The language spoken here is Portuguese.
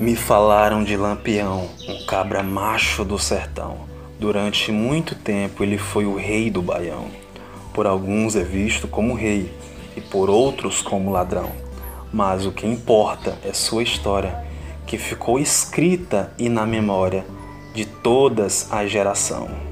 Me falaram de Lampião, um cabra macho do sertão. Durante muito tempo ele foi o rei do Baião. Por alguns é visto como rei e por outros como ladrão. Mas o que importa é sua história, que ficou escrita e na memória de todas a geração.